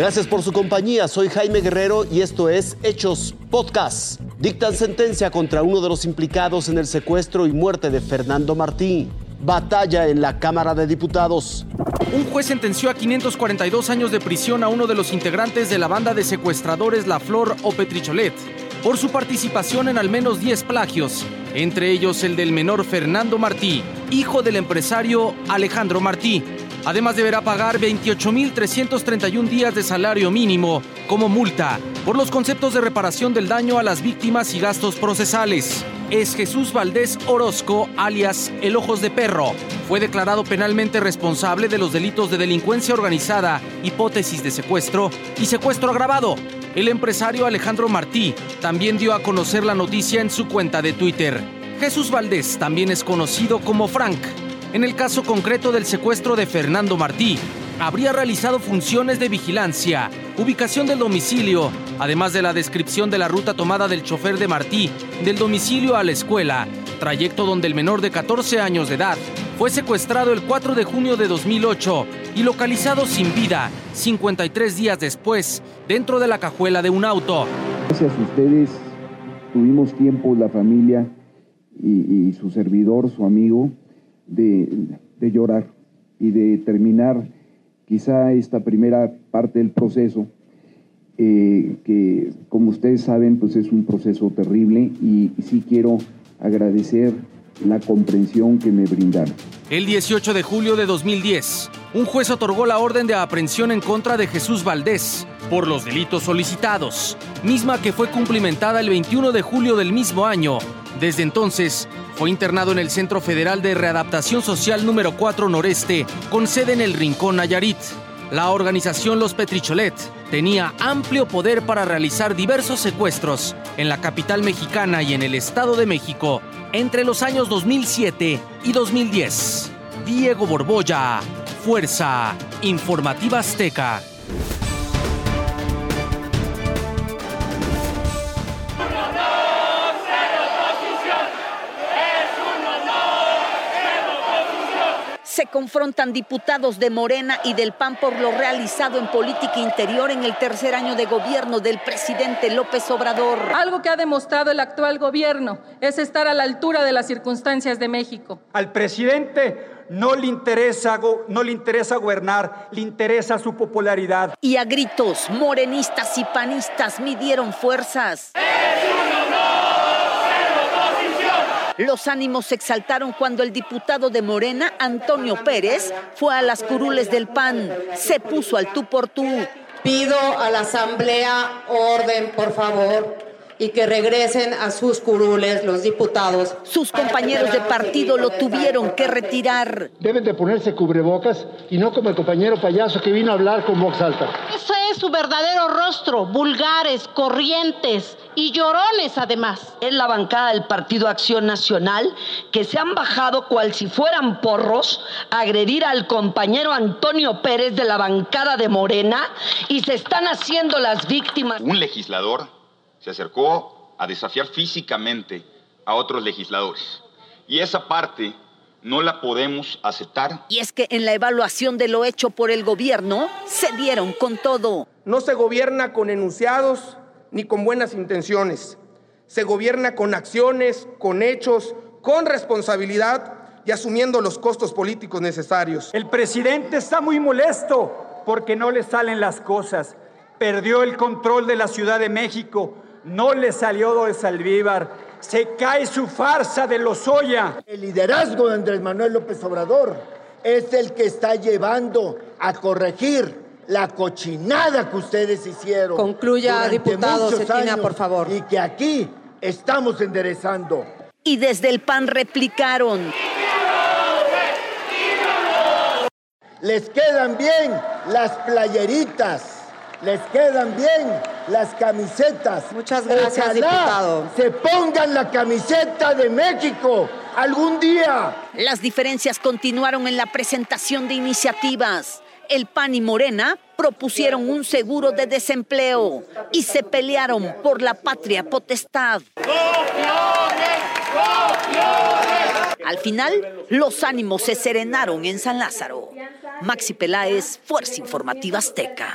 Gracias por su compañía. Soy Jaime Guerrero y esto es Hechos Podcast. Dictan sentencia contra uno de los implicados en el secuestro y muerte de Fernando Martín. Batalla en la Cámara de Diputados. Un juez sentenció a 542 años de prisión a uno de los integrantes de la banda de secuestradores La Flor o Petricholet por su participación en al menos 10 plagios, entre ellos el del menor Fernando Martí, hijo del empresario Alejandro Martí. Además deberá pagar 28.331 días de salario mínimo como multa por los conceptos de reparación del daño a las víctimas y gastos procesales. Es Jesús Valdés Orozco, alias El Ojos de Perro. Fue declarado penalmente responsable de los delitos de delincuencia organizada, hipótesis de secuestro y secuestro agravado. El empresario Alejandro Martí también dio a conocer la noticia en su cuenta de Twitter. Jesús Valdés también es conocido como Frank. En el caso concreto del secuestro de Fernando Martí, habría realizado funciones de vigilancia, ubicación del domicilio, además de la descripción de la ruta tomada del chofer de Martí del domicilio a la escuela, trayecto donde el menor de 14 años de edad fue secuestrado el 4 de junio de 2008 y localizado sin vida 53 días después dentro de la cajuela de un auto. Gracias a ustedes tuvimos tiempo la familia y, su servidor, su amigo, de, llorar y de terminar quizá esta primera parte del proceso, eh, que como ustedes saben, pues es un proceso terrible y sí quiero agradecer la comprensión que me brindaron. El 18 de julio de 2010, un juez otorgó la orden de aprehensión en contra de Jesús Valdés por los delitos solicitados, misma que fue cumplimentada el 21 de julio del mismo año. Desde entonces, fue internado en el Centro Federal de Readaptación Social número 4 Noreste, con sede en el Rincón Nayarit. La organización Los Petricholet tenía amplio poder para realizar diversos secuestros en la capital mexicana y en el Estado de México entre los años 2007 y 2010. Diego Borbolla, Fuerza Informativa Azteca. Confrontan diputados de Morena y del PAN por lo realizado en política interior en el tercer año de gobierno del presidente López Obrador. Algo que ha demostrado el actual gobierno es estar a la altura de las circunstancias de México. Al presidente no le interesa, no le interesa gobernar, le interesa su popularidad. Y a gritos, morenistas y panistas midieron fuerzas. Los ánimos se exaltaron cuando el diputado de Morena, Antonio Pérez, fue a las curules del PAN. Se puso al tú por tú. Pido a la Asamblea orden, por favor y que regresen a sus curules los diputados. Sus compañeros de partido lo tuvieron que retirar. Deben de ponerse cubrebocas y no como el compañero payaso que vino a hablar con voz alta. Ese es su verdadero rostro, vulgares, corrientes y llorones además. Es la bancada del Partido Acción Nacional que se han bajado cual si fueran porros a agredir al compañero Antonio Pérez de la bancada de Morena y se están haciendo las víctimas. Un legislador se acercó a desafiar físicamente a otros legisladores. Y esa parte no la podemos aceptar. Y es que en la evaluación de lo hecho por el gobierno, se dieron con todo. No se gobierna con enunciados ni con buenas intenciones. Se gobierna con acciones, con hechos, con responsabilidad y asumiendo los costos políticos necesarios. El presidente está muy molesto porque no le salen las cosas. Perdió el control de la Ciudad de México no le salió de Salvívar, se cae su farsa de Lozoya. El liderazgo de Andrés Manuel López Obrador es el que está llevando a corregir la cochinada que ustedes hicieron. Concluya, diputado Cetina, por favor. Y que aquí estamos enderezando. Y desde el PAN replicaron. Les quedan bien las playeritas les quedan bien las camisetas. Muchas gracias, diputado. Se pongan la camiseta de México algún día. Las diferencias continuaron en la presentación de iniciativas. El PAN y Morena propusieron un seguro de desempleo y se pelearon por la patria potestad. Al final, los ánimos se serenaron en San Lázaro. Maxi Peláez, Fuerza Informativa Azteca.